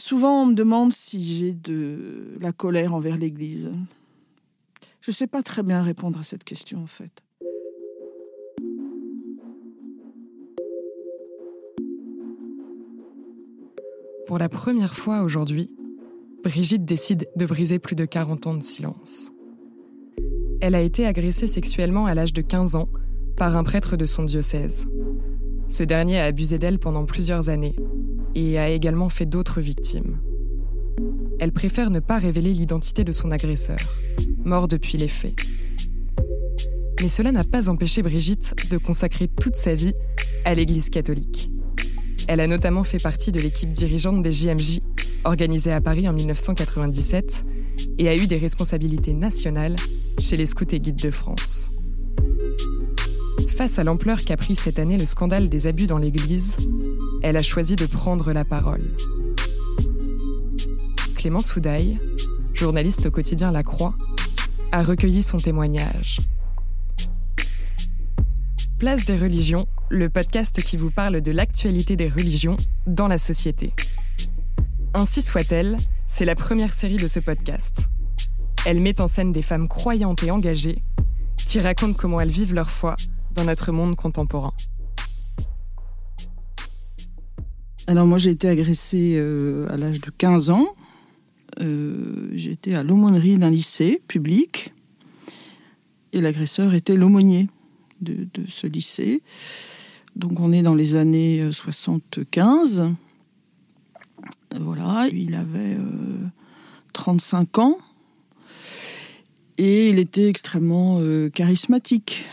Souvent, on me demande si j'ai de la colère envers l'Église. Je ne sais pas très bien répondre à cette question, en fait. Pour la première fois aujourd'hui, Brigitte décide de briser plus de 40 ans de silence. Elle a été agressée sexuellement à l'âge de 15 ans par un prêtre de son diocèse. Ce dernier a abusé d'elle pendant plusieurs années et a également fait d'autres victimes. Elle préfère ne pas révéler l'identité de son agresseur, mort depuis les faits. Mais cela n'a pas empêché Brigitte de consacrer toute sa vie à l'Église catholique. Elle a notamment fait partie de l'équipe dirigeante des JMJ, organisée à Paris en 1997, et a eu des responsabilités nationales chez les Scouts et Guides de France. Face à l'ampleur qu'a pris cette année le scandale des abus dans l'Église, elle a choisi de prendre la parole. Clémence Houdaille, journaliste au quotidien La Croix, a recueilli son témoignage. Place des religions, le podcast qui vous parle de l'actualité des religions dans la société. Ainsi soit-elle, c'est la première série de ce podcast. Elle met en scène des femmes croyantes et engagées qui racontent comment elles vivent leur foi dans notre monde contemporain. Alors moi j'ai été agressée euh, à l'âge de 15 ans. Euh, J'étais à l'aumônerie d'un lycée public et l'agresseur était l'aumônier de, ce lycée. Donc on est dans les années 75. Euh, voilà, il avait 35 ans et il était extrêmement charismatique.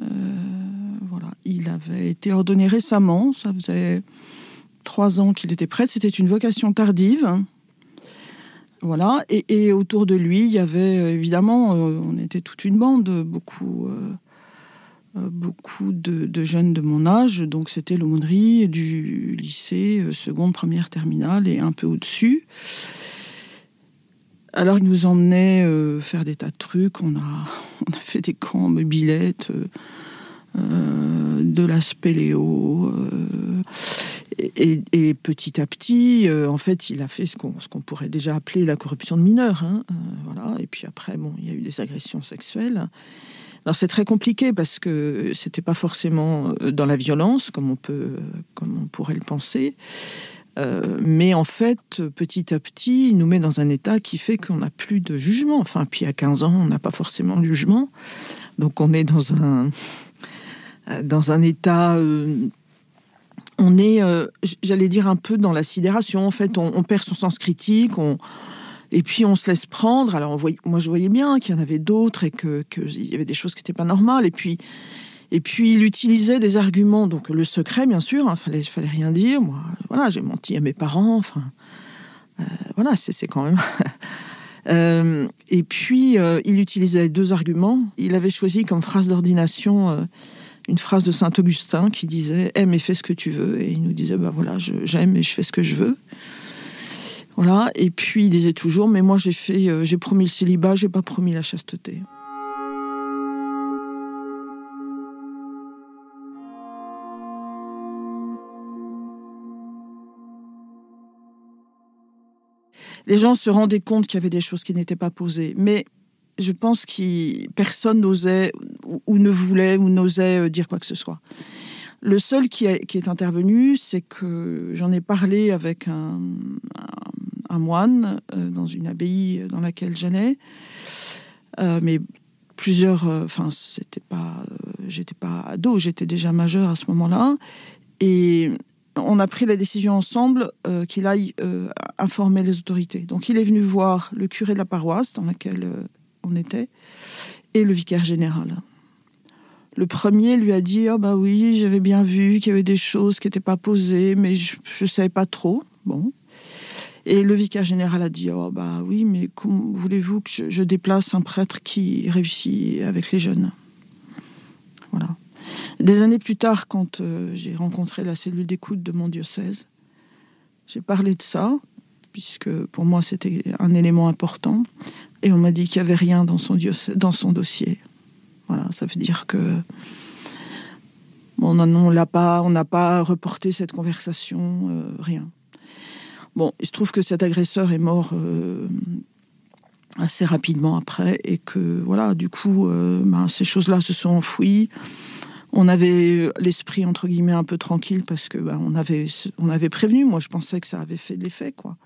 voilà, il avait été ordonné récemment, ça faisait trois ans qu'il était prêtre. C'était une vocation tardive. Voilà. Et, autour de lui, il y avait euh, évidemment, euh, on était toute une bande, beaucoup, euh, beaucoup de, jeunes de mon âge. Donc c'était l'aumônerie du lycée, seconde, première, terminale et un peu au-dessus. Alors il nous emmenait faire des tas de trucs. On a, on a fait des camps mobilettes, de la spéléo et, petit à petit, euh, en fait, il a fait ce qu'on pourrait déjà appeler la corruption de mineurs. Hein, euh, voilà. Et puis après, bon, il y a eu des agressions sexuelles. Alors c'est très compliqué parce que c'était pas forcément euh, dans la violence comme on peut, comme on pourrait le penser. mais en fait, petit à petit, il nous met dans un état qui fait qu'on n'a plus de jugement. Enfin, puis à 15 ans, on n'a pas forcément de jugement. Donc on est dans un, dans un état on est, euh, j'allais dire, un peu dans la sidération. En fait, on, perd son sens critique, et puis on se laisse prendre. Alors, moi, je voyais bien qu'il y en avait d'autres et qu'il y avait des choses qui n'étaient pas normales. Et puis, il utilisait des arguments. Donc, le secret, bien sûr, il hein, fallait, fallait rien dire. Moi, voilà, j'ai menti à mes parents. Enfin, euh, voilà, c'est quand même. Euh, et puis, il utilisait deux arguments. Il avait choisi comme phrase d'ordination une phrase de Saint Augustin qui disait aime et fais ce que tu veux et il nous disait bah voilà j'aime et je fais ce que je veux voilà. Et puis il disait toujours mais moi j'ai fait euh, j'ai promis le célibat j'ai pas promis la chasteté les gens se rendaient compte qu'il y avait des choses qui n'étaient pas posées. Mais je pense que personne n'osait ou, ne voulait ou n'osait euh, dire quoi que ce soit. Le seul qui, est intervenu, c'est que j'en ai parlé avec un, moine euh, dans une abbaye dans laquelle j'allais, euh, mais plusieurs, enfin c'était pas, j'étais pas ado, j'étais déjà majeur à ce moment-là, et on a pris la décision ensemble qu'il aille informer les autorités. Donc il est venu voir le curé de la paroisse dans laquelle on était, et le vicaire général. Le premier lui a dit Ah, bah oui, j'avais bien vu qu'il y avait des choses qui n'étaient pas posées, mais je ne savais pas trop. Bon. Et le vicaire général a dit Oh, bah oui, mais voulez-vous que je, déplace un prêtre qui réussit avec les jeunes? Voilà. Des années plus tard, quand euh, j'ai rencontré la cellule d'écoute de mon diocèse, j'ai parlé de ça, puisque pour moi c'était un élément important, et on m'a dit qu'il n'y avait rien dans son, dossier. Voilà, ça veut dire que on n'a pas, on pas reporté cette conversation, euh, rien. Bon, il se trouve que cet agresseur est mort euh, assez rapidement après et que voilà, du coup, euh, ben, ces choses-là se sont enfouies. On avait l'esprit entre guillemets un peu tranquille parce que ben, on avait on avait prévenu. Moi, je pensais que ça avait fait l'effet, quoi.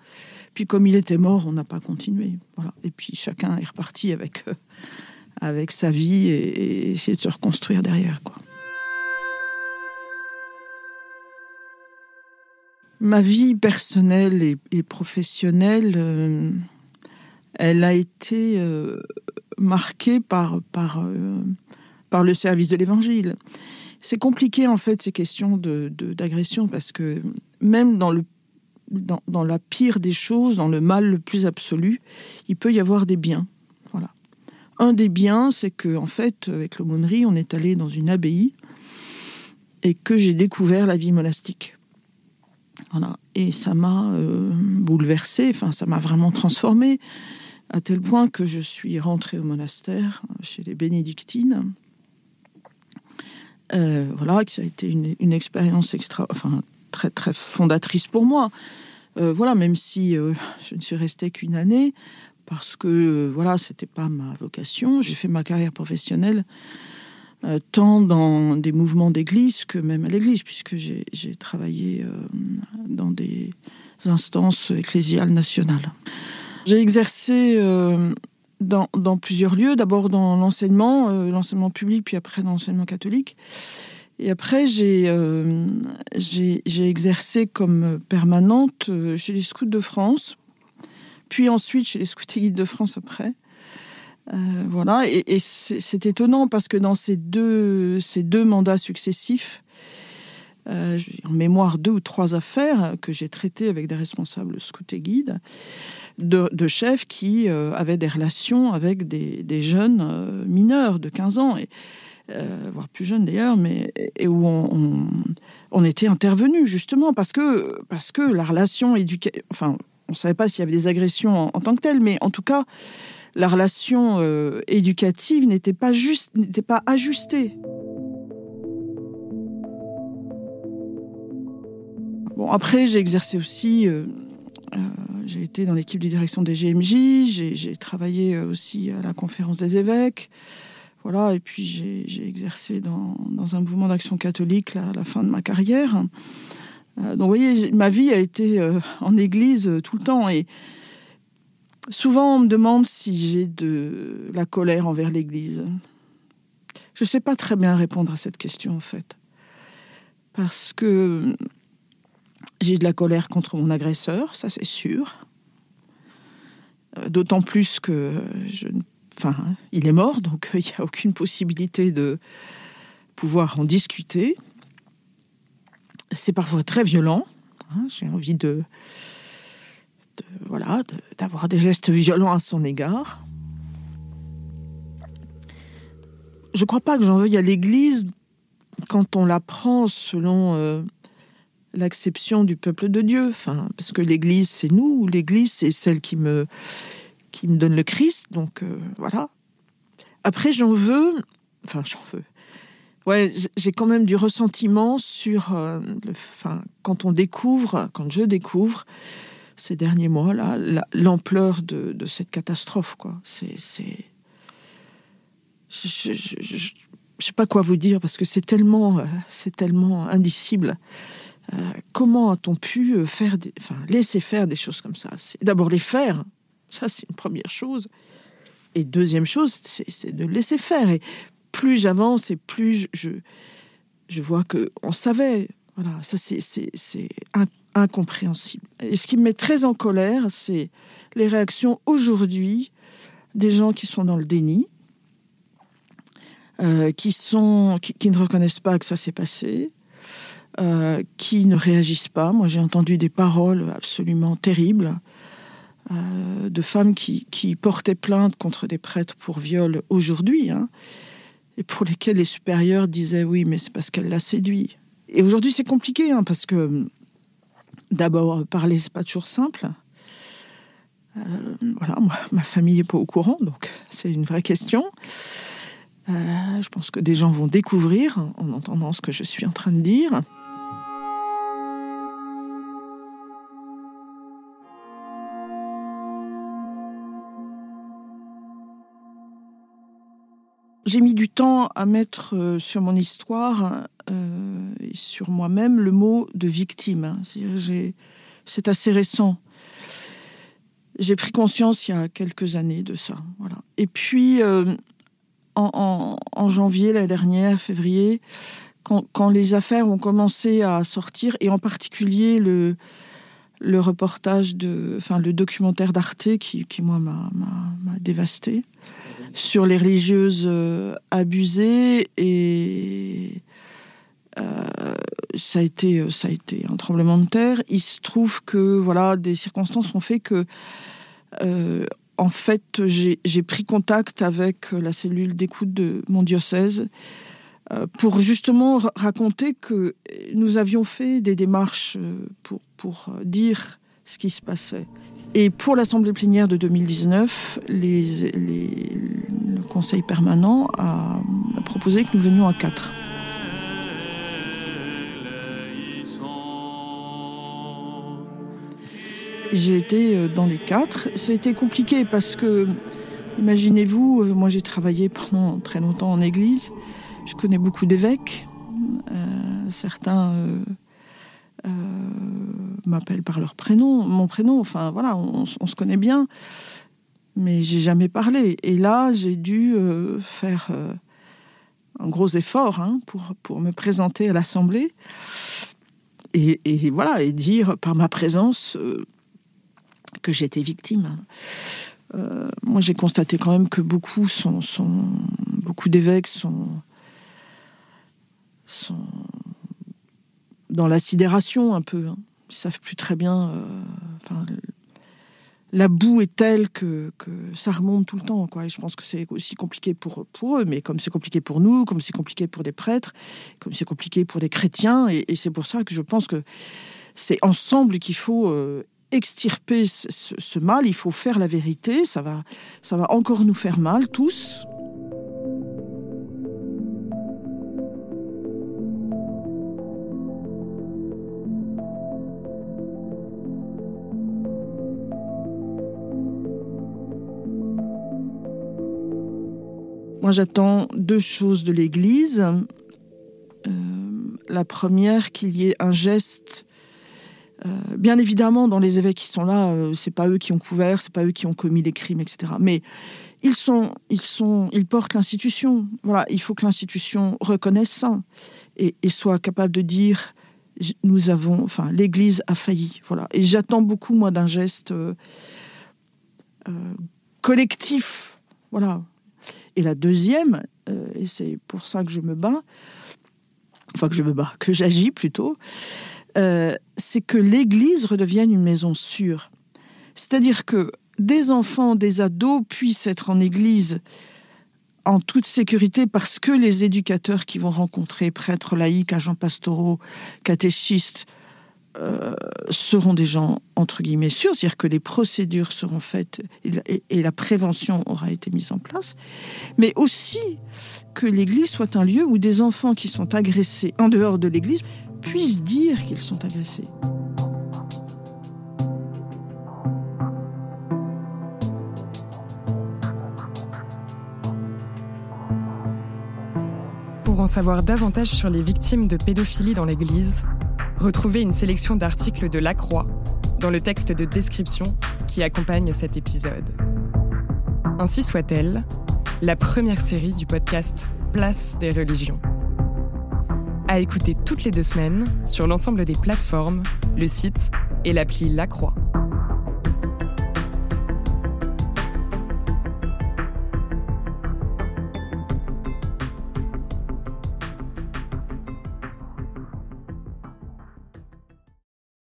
Puis comme il était mort, on n'a pas continué. Voilà. Et puis chacun est reparti avec euh, avec sa vie et, et essayer de se reconstruire derrière, quoi. Ma vie personnelle et, professionnelle, euh, elle a été euh, marquée par, par, par le service de l'Évangile. C'est compliqué en fait ces questions d'agression de, parce que même dans, le, dans, dans, la pire des choses, dans le mal le plus absolu, il peut y avoir des biens. Voilà. Un des biens, c'est que en fait, avec l'aumônerie, on est allé dans une abbaye et que j'ai découvert la vie monastique. Et ça m'a euh, enfin, ça m'a vraiment transformée, à tel point que je suis rentrée au monastère chez les bénédictines. Euh, voilà, que ça a été une, expérience extra, enfin, très, très fondatrice pour moi. Euh, voilà, même si je ne suis restée qu'une année, parce que, voilà, c'était pas ma vocation. J'ai fait ma carrière professionnelle euh, tant dans des mouvements d'église que même à l'église, puisque j'ai travaillé euh, dans des instances ecclésiales nationales. J'ai exercé euh, dans, plusieurs lieux, d'abord dans l'enseignement, l'enseignement public, puis après dans l'enseignement catholique. Et après, j'ai exercé comme permanente chez les Scouts de France, puis ensuite chez les Scouts et Guides de France après. Euh, voilà, et, c'est étonnant parce que dans ces deux, ces deux mandats successifs, euh, en mémoire deux ou trois affaires que j'ai traitées avec des responsables scouts et guides, de, chefs qui euh, avaient des relations avec des, jeunes mineurs de 15 ans, et, voire plus jeunes d'ailleurs, mais et où on, était intervenu justement parce que, parce que la relation éducative, enfin, on ne savait pas s'il y avait des agressions en, tant que telles, mais en tout cas, la relation euh, éducative n'était pas n'était pas ajustée. Bon, après, j'ai exercé aussi. Euh, euh, j'ai été dans l'équipe de direction des GMJ. J'ai travaillé aussi à la conférence des évêques. Voilà, et puis j'ai exercé dans, un mouvement d'action catholique à la fin de ma carrière. donc, vous voyez, ma vie a été en église tout le temps. Et, Souvent, on me demande si j'ai de la colère envers l'Église. Je ne sais pas très bien répondre à cette question, en fait. Parce que j'ai de la colère contre mon agresseur, ça c'est sûr. Euh, d'autant plus que je, enfin, il est mort, donc il n'y a aucune possibilité de pouvoir en discuter. C'est parfois très violent. Hein, j'ai envie de, voilà, d'avoir des gestes violents à son égard. Je ne crois pas que j'en veuille à l'Église quand on la prend selon euh, l'acception du peuple de Dieu. Enfin, parce que l'Église, c'est nous. L'Église, c'est celle qui me, qui me donne le Christ. Donc, euh, voilà. Après, j'en veux... Enfin, j'en veux. Ouais, j'ai quand même du ressentiment sur... Euh, le, enfin, quand on découvre, quand je découvre ces derniers mois là, l'ampleur de, cette catastrophe quoi. C'est, c'est, je, je, sais pas quoi vous dire parce que c'est tellement, euh, c'est tellement indicible. Euh, comment a-t-on pu euh, faire, enfin, laisser faire des choses comme ça? D'abord les faire, ça c'est une première chose. Et deuxième chose, c'est, de laisser faire. Et plus j'avance et plus je, je, vois que on savait. Voilà, ça c'est incompréhensible. Et ce qui me met très en colère, c'est les réactions aujourd'hui des gens qui sont dans le déni, euh, qui, sont, qui, ne reconnaissent pas que ça s'est passé, euh, qui ne réagissent pas. Moi, j'ai entendu des paroles absolument terribles euh, de femmes qui, portaient plainte contre des prêtres pour viol aujourd'hui, hein, et pour lesquels les supérieurs disaient oui, mais c'est parce qu'elle l'a séduit. Et aujourd'hui, c'est compliqué, hein, parce que d'abord, parler, c'est pas toujours simple. Euh, voilà, ma famille n'est pas au courant, donc c'est une vraie question. Euh, je pense que des gens vont découvrir en entendant ce que je suis en train de dire. J'ai mis du temps à mettre euh, sur mon histoire et sur moi-même le mot de victime. C'est assez récent. J'ai pris conscience il y a quelques années de ça. Voilà. Et puis, euh, en, janvier l'année dernière, février, quand, les affaires ont commencé à sortir, et en particulier le, reportage, de, enfin le documentaire d'Arte qui, qui, moi, m'a dévasté, sur les religieuses euh, abusées et euh, ça a été euh, ça a été un tremblement de terre. Il se trouve que voilà des circonstances ont fait que en fait j'ai pris contact avec la cellule d'écoute de mon diocèse pour justement raconter que nous avions fait des démarches pour dire ce qui se passait. Et pour l'Assemblée plénière de 2019, les, les, le Conseil permanent a proposé que nous venions à quatre. J'ai été euh, dans les quatre. C'était compliqué parce que, imaginez-vous, euh, moi j'ai travaillé pendant très longtemps en église. Je connais beaucoup d'évêques. Euh, certains m'appellent par leur prénom, mon prénom. Enfin voilà, on, se connaît bien. Mais j'ai jamais parlé. Et là, j'ai dû faire un gros effort hein, pour, pour me présenter à l'Assemblée. Et, voilà, et dire par ma présence que j'étais victime. Euh, moi, j'ai constaté quand même que beaucoup sont, beaucoup d'évêques sont, sont dans la sidération un peu. Hein. Ils savent plus très bien. Euh, la boue est telle que, que, ça remonte tout le temps. Quoi. Et je pense que c'est aussi compliqué pour, pour eux, mais comme c'est compliqué pour nous, comme c'est compliqué pour des prêtres, comme c'est compliqué pour des chrétiens, et, c'est pour ça que je pense que c'est ensemble qu'il faut euh, extirper ce, mal, il faut faire la vérité, ça va, ça va encore nous faire mal tous. Moi, j'attends deux choses de l'Église. Euh, la première, qu'il y ait un geste euh, bien évidemment, dans les évêques qui sont là, euh, c'est pas eux qui ont couvert, c'est pas eux qui ont commis les crimes, etc. Mais ils sont, ils sont, ils portent l'institution. Voilà, il faut que l'institution reconnaisse ça et, soit capable de dire nous avons, enfin, l'Église a failli. Voilà. Et j'attends beaucoup moi d'un geste euh, collectif. Voilà. Et la deuxième, et c'est pour ça que je me bats, enfin que je me bats, que j'agis plutôt, euh, c'est que l'Église redevienne une maison sûre. C'est-à-dire que des enfants, des ados puissent être en Église en toute sécurité parce que les éducateurs qui vont rencontrer prêtres laïcs, agents pastoraux, catéchistes, euh, seront des gens entre guillemets sûrs, c'est-à-dire que les procédures seront faites et, la prévention aura été mise en place, mais aussi que l'Église soit un lieu où des enfants qui sont agressés en dehors de l'Église puissent dire qu'ils sont agressés. Pour en savoir davantage sur les victimes de pédophilie dans l'Église, retrouvez une sélection d'articles de La Croix dans le texte de description qui accompagne cet épisode. Ainsi soit-elle, la première série du podcast Place des religions à écouter toutes les deux semaines sur l'ensemble des plateformes, le site et l'appli La Croix.